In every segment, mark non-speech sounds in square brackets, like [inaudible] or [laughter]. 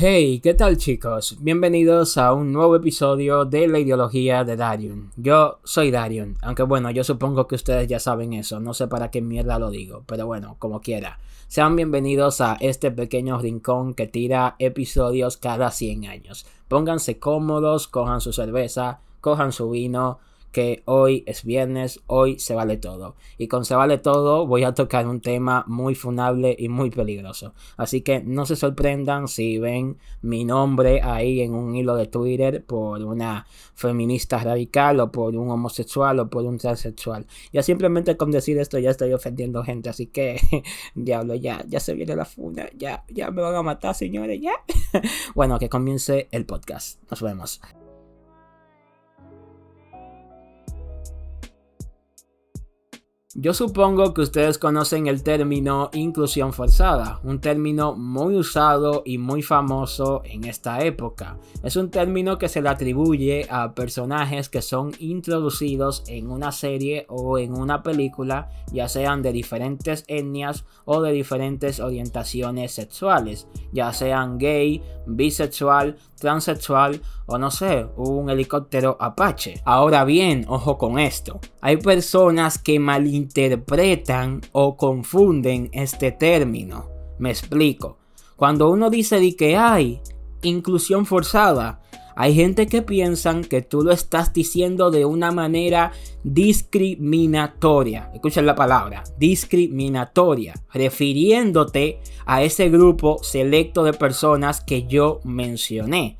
Hey, ¿qué tal chicos? Bienvenidos a un nuevo episodio de la ideología de Darion. Yo soy Darion, aunque bueno, yo supongo que ustedes ya saben eso, no sé para qué mierda lo digo, pero bueno, como quiera. Sean bienvenidos a este pequeño rincón que tira episodios cada 100 años. Pónganse cómodos, cojan su cerveza, cojan su vino, que hoy es viernes, hoy se vale todo. Y con se vale todo voy a tocar un tema muy funable y muy peligroso. Así que no se sorprendan si ven mi nombre ahí en un hilo de Twitter por una feminista radical o por un homosexual o por un transexual. Ya simplemente con decir esto ya estoy ofendiendo gente, así que [laughs] diablo, ya, ya se viene la funa, ya, ya me van a matar, señores, ya. [laughs] bueno, que comience el podcast. Nos vemos. Yo supongo que ustedes conocen el término inclusión forzada, un término muy usado y muy famoso en esta época. Es un término que se le atribuye a personajes que son introducidos en una serie o en una película, ya sean de diferentes etnias o de diferentes orientaciones sexuales, ya sean gay, bisexual, transexual o no sé, un helicóptero Apache. Ahora bien, ojo con esto. Hay personas que malinterpretan o confunden este término. Me explico. Cuando uno dice que hay inclusión forzada, hay gente que piensan que tú lo estás diciendo de una manera discriminatoria. Escuchen la palabra, discriminatoria, refiriéndote a ese grupo selecto de personas que yo mencioné.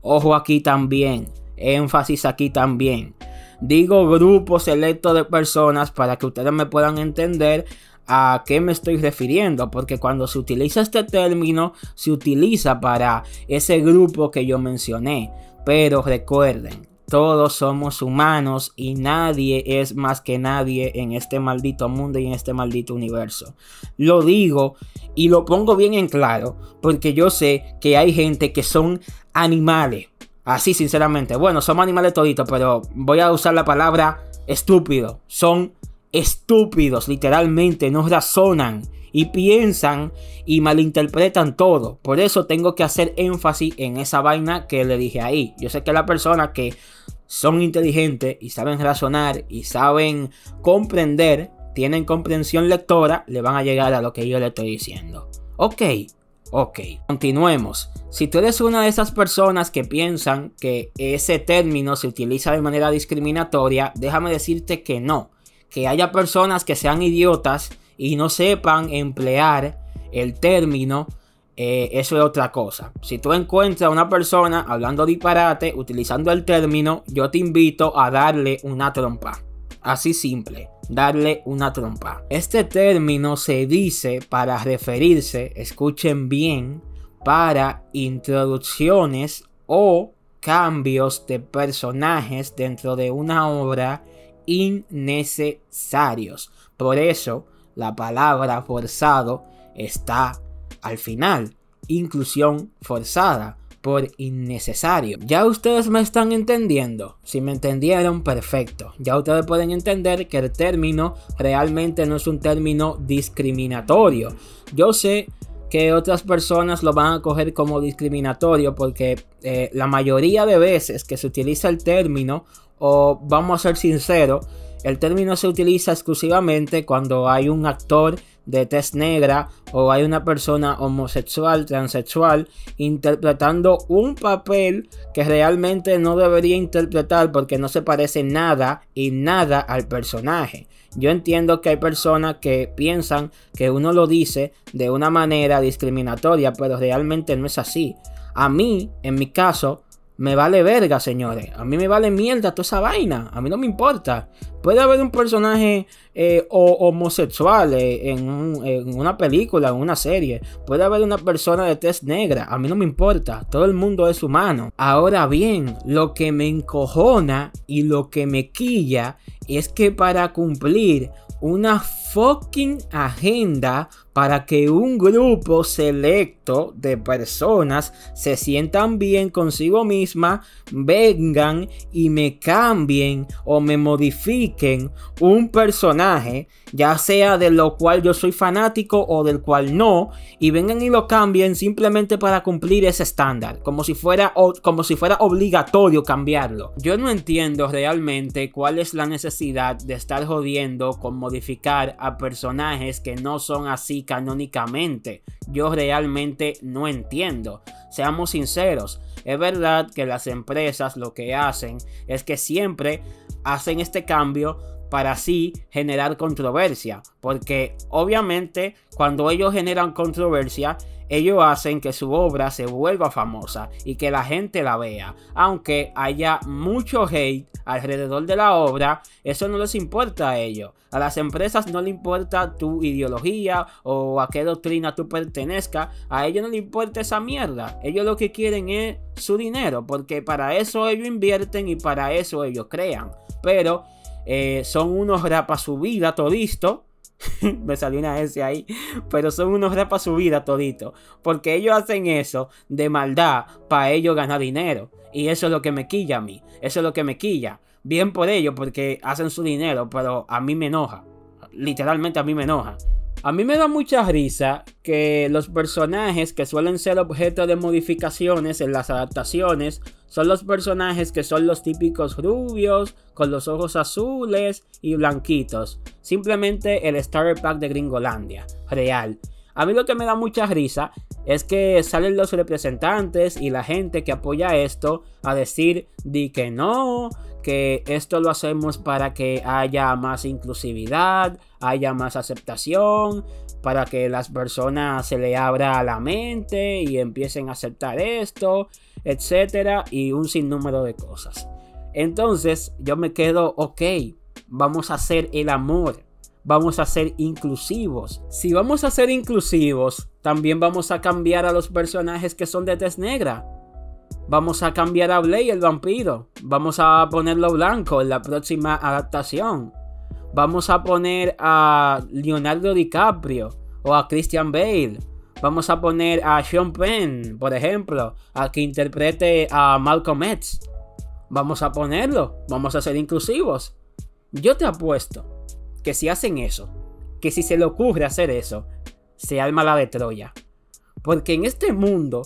Ojo aquí también, énfasis aquí también. Digo grupo selecto de personas para que ustedes me puedan entender a qué me estoy refiriendo, porque cuando se utiliza este término, se utiliza para ese grupo que yo mencioné. Pero recuerden, todos somos humanos y nadie es más que nadie en este maldito mundo y en este maldito universo. Lo digo y lo pongo bien en claro porque yo sé que hay gente que son animales. Así sinceramente. Bueno, somos animales toditos, pero voy a usar la palabra estúpido. Son estúpidos, literalmente, no razonan y piensan y malinterpretan todo. Por eso tengo que hacer énfasis en esa vaina que le dije ahí. Yo sé que las personas que son inteligentes y saben razonar y saben comprender, tienen comprensión lectora, le van a llegar a lo que yo le estoy diciendo. Ok, ok, continuemos. Si tú eres una de esas personas que piensan que ese término se utiliza de manera discriminatoria, déjame decirte que no que haya personas que sean idiotas y no sepan emplear el término, eh, eso es otra cosa. Si tú encuentras a una persona hablando disparate, utilizando el término, yo te invito a darle una trompa. Así simple, darle una trompa. Este término se dice para referirse, escuchen bien, para introducciones o cambios de personajes dentro de una obra innecesarios. Por eso la palabra forzado está al final. Inclusión forzada por innecesario. Ya ustedes me están entendiendo. Si me entendieron, perfecto. Ya ustedes pueden entender que el término realmente no es un término discriminatorio. Yo sé que otras personas lo van a coger como discriminatorio porque eh, la mayoría de veces que se utiliza el término o vamos a ser sinceros, el término se utiliza exclusivamente cuando hay un actor de tez negra o hay una persona homosexual, transexual, interpretando un papel que realmente no debería interpretar porque no se parece nada y nada al personaje. Yo entiendo que hay personas que piensan que uno lo dice de una manera discriminatoria, pero realmente no es así. A mí, en mi caso, me vale verga, señores. A mí me vale mierda toda esa vaina. A mí no me importa. Puede haber un personaje eh, homosexual eh, en, una película, en una serie. Puede haber una persona de tez negra. A mí no me importa. Todo el mundo es humano. Ahora bien, lo que me encojona y lo que me quilla es que para cumplir una fucking agenda para que un grupo selecto de personas se sientan bien consigo misma, vengan y me cambien o me modifiquen un personaje, ya sea de lo cual yo soy fanático o del cual no, y vengan y lo cambien simplemente para cumplir ese estándar, como si fuera como si fuera obligatorio cambiarlo. Yo no entiendo realmente cuál es la necesidad de estar jodiendo con modificar a personajes que no son así canónicamente. Yo realmente no entiendo. Seamos sinceros, es verdad que las empresas lo que hacen es que siempre hacen este cambio para así generar controversia. Porque obviamente cuando ellos generan controversia, ellos hacen que su obra se vuelva famosa y que la gente la vea. Aunque haya mucho hate alrededor de la obra, eso no les importa a ellos. A las empresas no le importa tu ideología o a qué doctrina tú pertenezcas. A ellos no les importa esa mierda. Ellos lo que quieren es su dinero. Porque para eso ellos invierten y para eso ellos crean. Pero eh, son unos rapas su vida todisto [laughs] Me salió una S ahí. Pero son unos rapas su vida todito. Porque ellos hacen eso de maldad para ellos ganar dinero. Y eso es lo que me quilla a mí. Eso es lo que me quilla. Bien por ellos porque hacen su dinero. Pero a mí me enoja. Literalmente a mí me enoja. A mí me da mucha risa que los personajes que suelen ser objeto de modificaciones en las adaptaciones son los personajes que son los típicos rubios, con los ojos azules y blanquitos. Simplemente el Starter Pack de Gringolandia, real. A mí lo que me da mucha risa es que salen los representantes y la gente que apoya esto a decir di que no, que esto lo hacemos para que haya más inclusividad, haya más aceptación, para que las personas se le abra la mente y empiecen a aceptar esto, etcétera, y un sinnúmero de cosas. Entonces yo me quedo, ok, vamos a hacer el amor, vamos a ser inclusivos. Si vamos a ser inclusivos, también vamos a cambiar a los personajes que son de tez negra. Vamos a cambiar a Blade el vampiro. Vamos a ponerlo blanco en la próxima adaptación. Vamos a poner a Leonardo DiCaprio o a Christian Bale. Vamos a poner a Sean Penn, por ejemplo, a que interprete a Malcolm X. Vamos a ponerlo. Vamos a ser inclusivos. Yo te apuesto que si hacen eso, que si se le ocurre hacer eso, se arma la de Troya. Porque en este mundo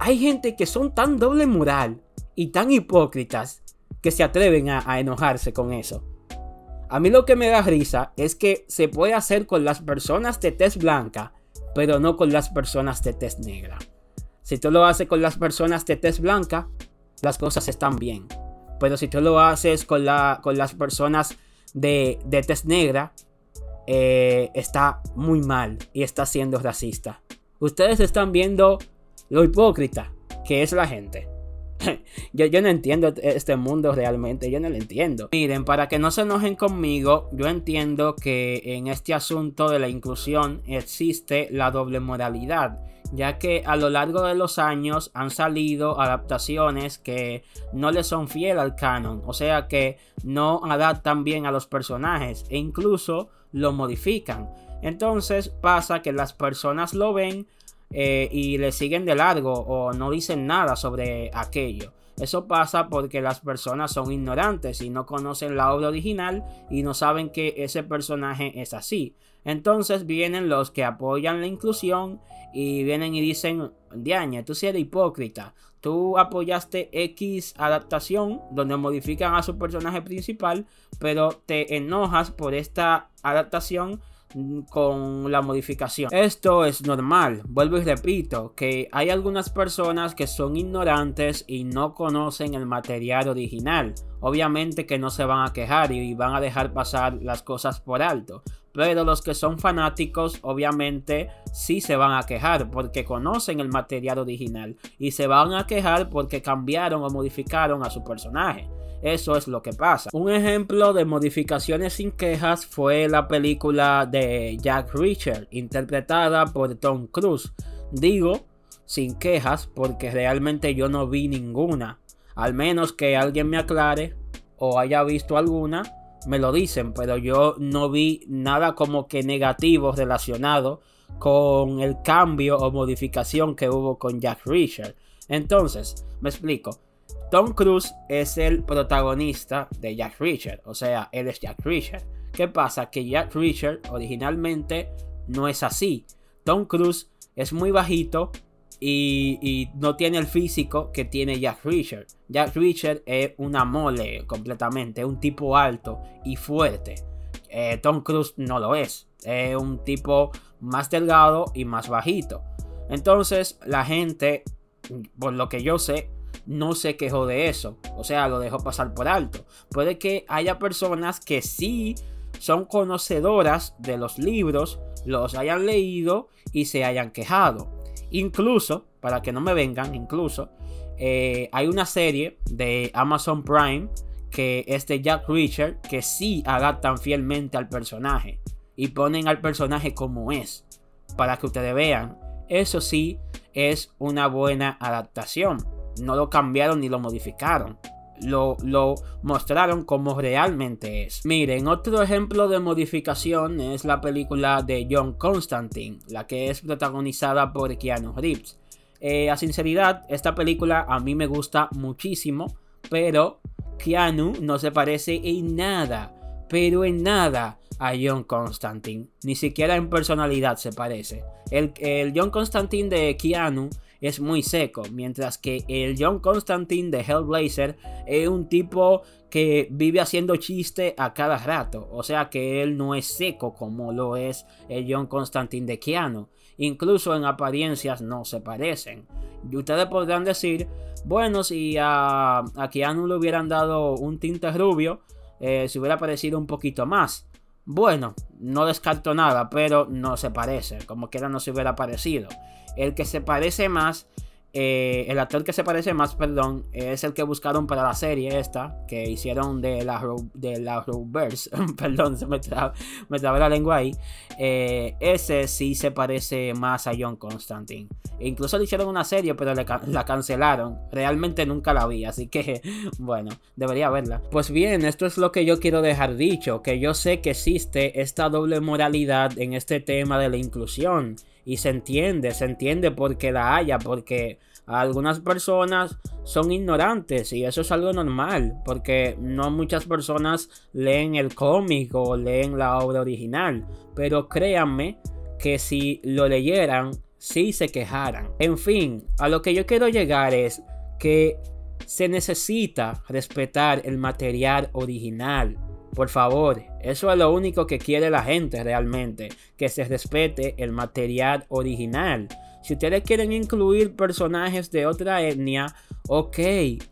hay gente que son tan doble moral y tan hipócritas que se atreven a, enojarse con eso. A mí lo que me da risa es que se puede hacer con las personas de tez blanca, pero no con las personas de tez negra. Si tú lo haces con las personas de tez blanca, las cosas están bien. Pero si tú lo haces con, con las personas de, de tez negra, eh, está muy mal y está siendo racista. Ustedes están viendo lo hipócrita que es la gente. [laughs] yo, yo, no entiendo este mundo realmente, yo no lo entiendo. Miren, para que no se enojen conmigo, yo entiendo que en este asunto de la inclusión existe la doble moralidad, ya que a lo largo de los años han salido adaptaciones que no le son fiel al canon, o sea que no adaptan bien a los personajes e incluso lo modifican. Entonces pasa que las personas lo ven eh, y le siguen de largo o no dicen nada sobre aquello. Eso pasa porque las personas son ignorantes y no conocen la obra original y no saben que ese personaje es así. Entonces vienen los que apoyan la inclusión y vienen y dicen, Diaña, tú sí eres hipócrita. Tú apoyaste X adaptación donde modifican a su personaje principal, pero te enojas por esta adaptación con la modificación. Esto es normal, vuelvo y repito, que hay algunas personas que son ignorantes y no conocen el material original. Obviamente que no se van a quejar y van a dejar pasar las cosas por alto. Pero los que son fanáticos obviamente sí se van a quejar porque conocen el material original y se van a quejar porque cambiaron o modificaron a su personaje. Eso es lo que pasa. Un ejemplo de modificaciones sin quejas fue la película de Jack Reacher, interpretada por Tom Cruise. Digo sin quejas porque realmente yo no vi ninguna. Al menos que alguien me aclare o haya visto alguna, me lo dicen, pero yo no vi nada como que negativo relacionado con el cambio o modificación que hubo con Jack Reacher. Entonces, me explico. Tom Cruise es el protagonista de Jack Reacher, o sea, él es Jack Reacher. ¿Qué pasa? Que Jack Reacher originalmente no es así. Tom Cruise es muy bajito y, no tiene el físico que tiene Jack Reacher. Jack Reacher es una mole completamente, un tipo alto y fuerte. Eh, Tom Cruise no lo es, es un tipo más delgado y más bajito. Entonces la gente, por lo que yo sé, no se quejó de eso. O sea, lo dejó pasar por alto. Puede que haya personas que sí son conocedoras de los libros, los hayan leído y se hayan quejado. Incluso, para que no me vengan, incluso, eh, hay una serie de Amazon Prime que es de Jack Reacher que sí adaptan fielmente al personaje y ponen al personaje como es para que ustedes vean. Eso sí es una buena adaptación no lo cambiaron ni lo modificaron. Lo, lo, mostraron como realmente es. Miren, otro ejemplo de modificación es la película de John Constantine, la que es protagonizada por Keanu Reeves. Eh, a sinceridad, esta película a mí me gusta muchísimo, pero Keanu no se parece en nada, pero en nada a John Constantine. Ni siquiera en personalidad se parece. El, el John Constantine de Keanu es muy seco, mientras que el John Constantine de Hellblazer es un tipo que vive haciendo chiste a cada rato, o sea que él no es seco como lo es el John Constantine de Keanu, incluso en apariencias no se parecen. Y ustedes podrán decir, bueno, si a, a Keanu le hubieran dado un tinte rubio, eh, se hubiera parecido un poquito más. Bueno, no descarto nada, pero no se parece, como quiera no se hubiera parecido. El que se parece más, eh, el actor que se parece más, perdón, es el que buscaron para la serie esta, que hicieron de la, de la Roverse, [laughs] perdón, se me traba, la lengua ahí. Eh, ese sí se parece más a John Constantine. Incluso le hicieron una serie, pero la cancelaron. Realmente nunca la vi, así que, [laughs] bueno, debería verla. Pues bien, esto es lo que yo quiero dejar dicho, que yo sé que existe esta doble moralidad en este tema de la inclusión. Y se entiende, se entiende porque la haya, porque algunas personas son ignorantes y eso es algo normal, porque no muchas personas leen el cómic o leen la obra original, pero créanme que si lo leyeran, sí se quejaran. En fin, a lo que yo quiero llegar es que se necesita respetar el material original. Por favor, eso es lo único que quiere la gente realmente, que se respete el material original. Si ustedes quieren incluir personajes de otra etnia, ok,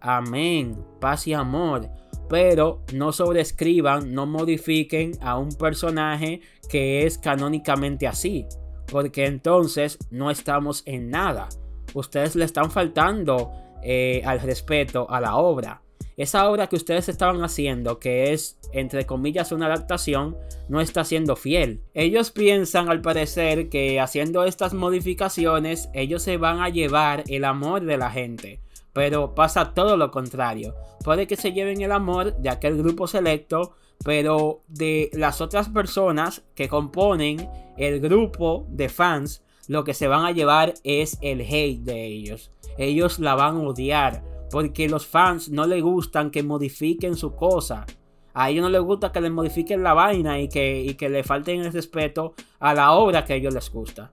amén, paz y amor. Pero no sobrescriban, no modifiquen a un personaje que es canónicamente así. Porque entonces no estamos en nada. Ustedes le están faltando eh, al respeto a la obra esa obra que ustedes estaban haciendo, que es entre comillas una adaptación, no está siendo fiel. Ellos piensan al parecer que haciendo estas modificaciones ellos se van a llevar el amor de la gente. Pero pasa todo lo contrario. Puede que se lleven el amor de aquel grupo selecto, pero de las otras personas que componen el grupo de fans, lo que se van a llevar es el hate de ellos. Ellos la van a odiar porque los fans no les gustan que modifiquen su cosa. A ellos no les gusta que les modifiquen la vaina y que, que le falten el respeto a la obra que a ellos les gusta.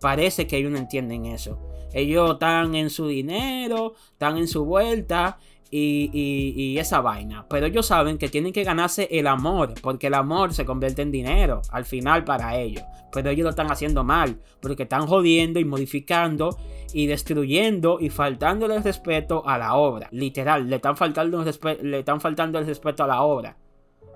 Parece que ellos no entienden eso. Ellos están en su dinero, están en su vuelta y, esa vaina. Pero ellos saben que tienen que ganarse el amor, porque el amor se convierte en dinero al final para ellos. Pero ellos lo están haciendo mal, porque están jodiendo y modificando y destruyendo y faltándole el respeto a la obra. Literal, le están faltando, le están faltando el respeto a la obra.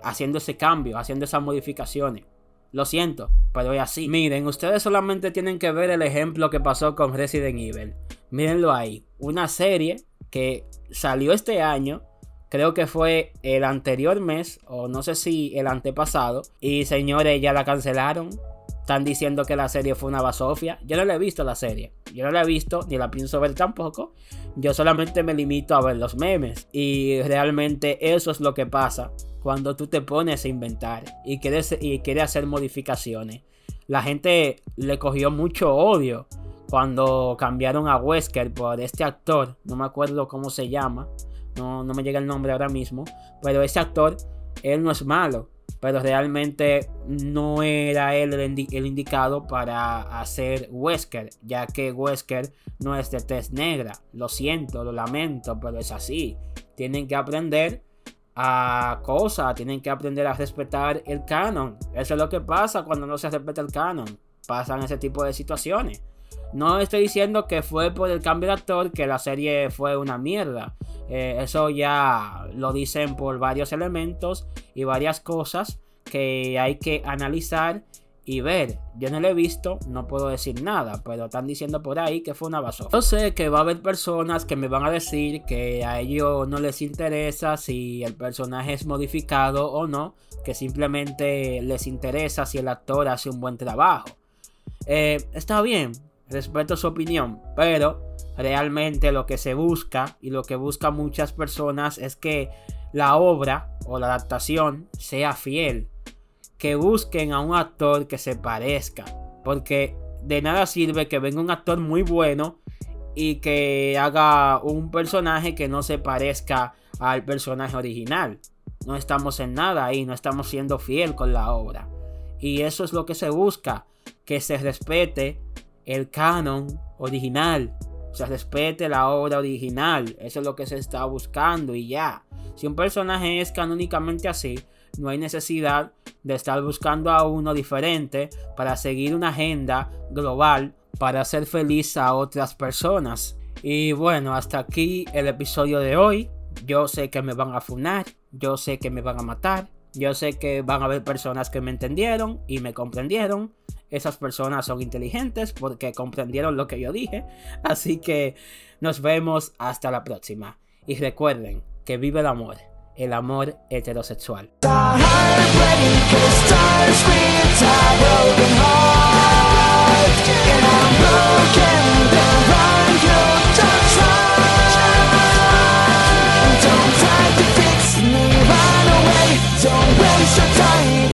Haciendo ese cambio, haciendo esas modificaciones. Lo siento, pero es así. Miren, ustedes solamente tienen que ver el ejemplo que pasó con Resident Evil. Mírenlo ahí. Una serie que salió este año. Creo que fue el anterior mes, o no sé si el antepasado. Y señores, ya la cancelaron. Están diciendo que la serie fue una basofia. Yo no la he visto la serie. Yo no la he visto, ni la pienso ver tampoco. Yo solamente me limito a ver los memes. Y realmente eso es lo que pasa cuando tú te pones a inventar y quieres, y quieres hacer modificaciones. la gente le cogió mucho odio cuando cambiaron a Wesker por este actor, no me acuerdo cómo se llama, no, no me llega el nombre ahora mismo, pero ese actor, él no es malo, pero realmente no era él el, indicado para hacer Wesker, ya que Wesker no es de tez negra. Lo siento, lo lamento, pero es así. Tienen que aprender a cosas, tienen que aprender a respetar el canon. Eso es lo que pasa cuando no se respeta el canon. Pasan ese tipo de situaciones. No estoy diciendo que fue por el cambio de actor que la serie fue una mierda. Eh, eso ya lo dicen por varios elementos y varias cosas que hay que analizar y ver. Yo no lo he visto, no puedo decir nada, pero están diciendo por ahí que fue una basura. Yo sé que va a haber personas que me van a decir que a ellos no les interesa si el personaje es modificado o no, que simplemente les interesa si el actor hace un buen trabajo. Eh, está bien, respeto su opinión, pero realmente lo que se busca y lo que buscan muchas personas es que la obra o la adaptación sea fiel. Que busquen a un actor que se parezca. Porque de nada sirve que venga un actor muy bueno y que haga un personaje que no se parezca al personaje original. No estamos en nada ahí, no estamos siendo fiel con la obra. Y eso es lo que se busca, que se respete el canon original, se respete la obra original. Eso es lo que se está buscando y ya. Si un personaje es canónicamente así, no hay necesidad de estar buscando a uno diferente para seguir una agenda global para hacer feliz a otras personas. Y bueno, hasta aquí el episodio de hoy. Yo sé que me van a funar, yo sé que me van a matar, yo sé que van a haber personas que me entendieron y me comprendieron. Esas personas son inteligentes porque comprendieron lo que yo dije. Así que nos vemos hasta la próxima. Y recuerden que vive el amor, el amor heterosexual.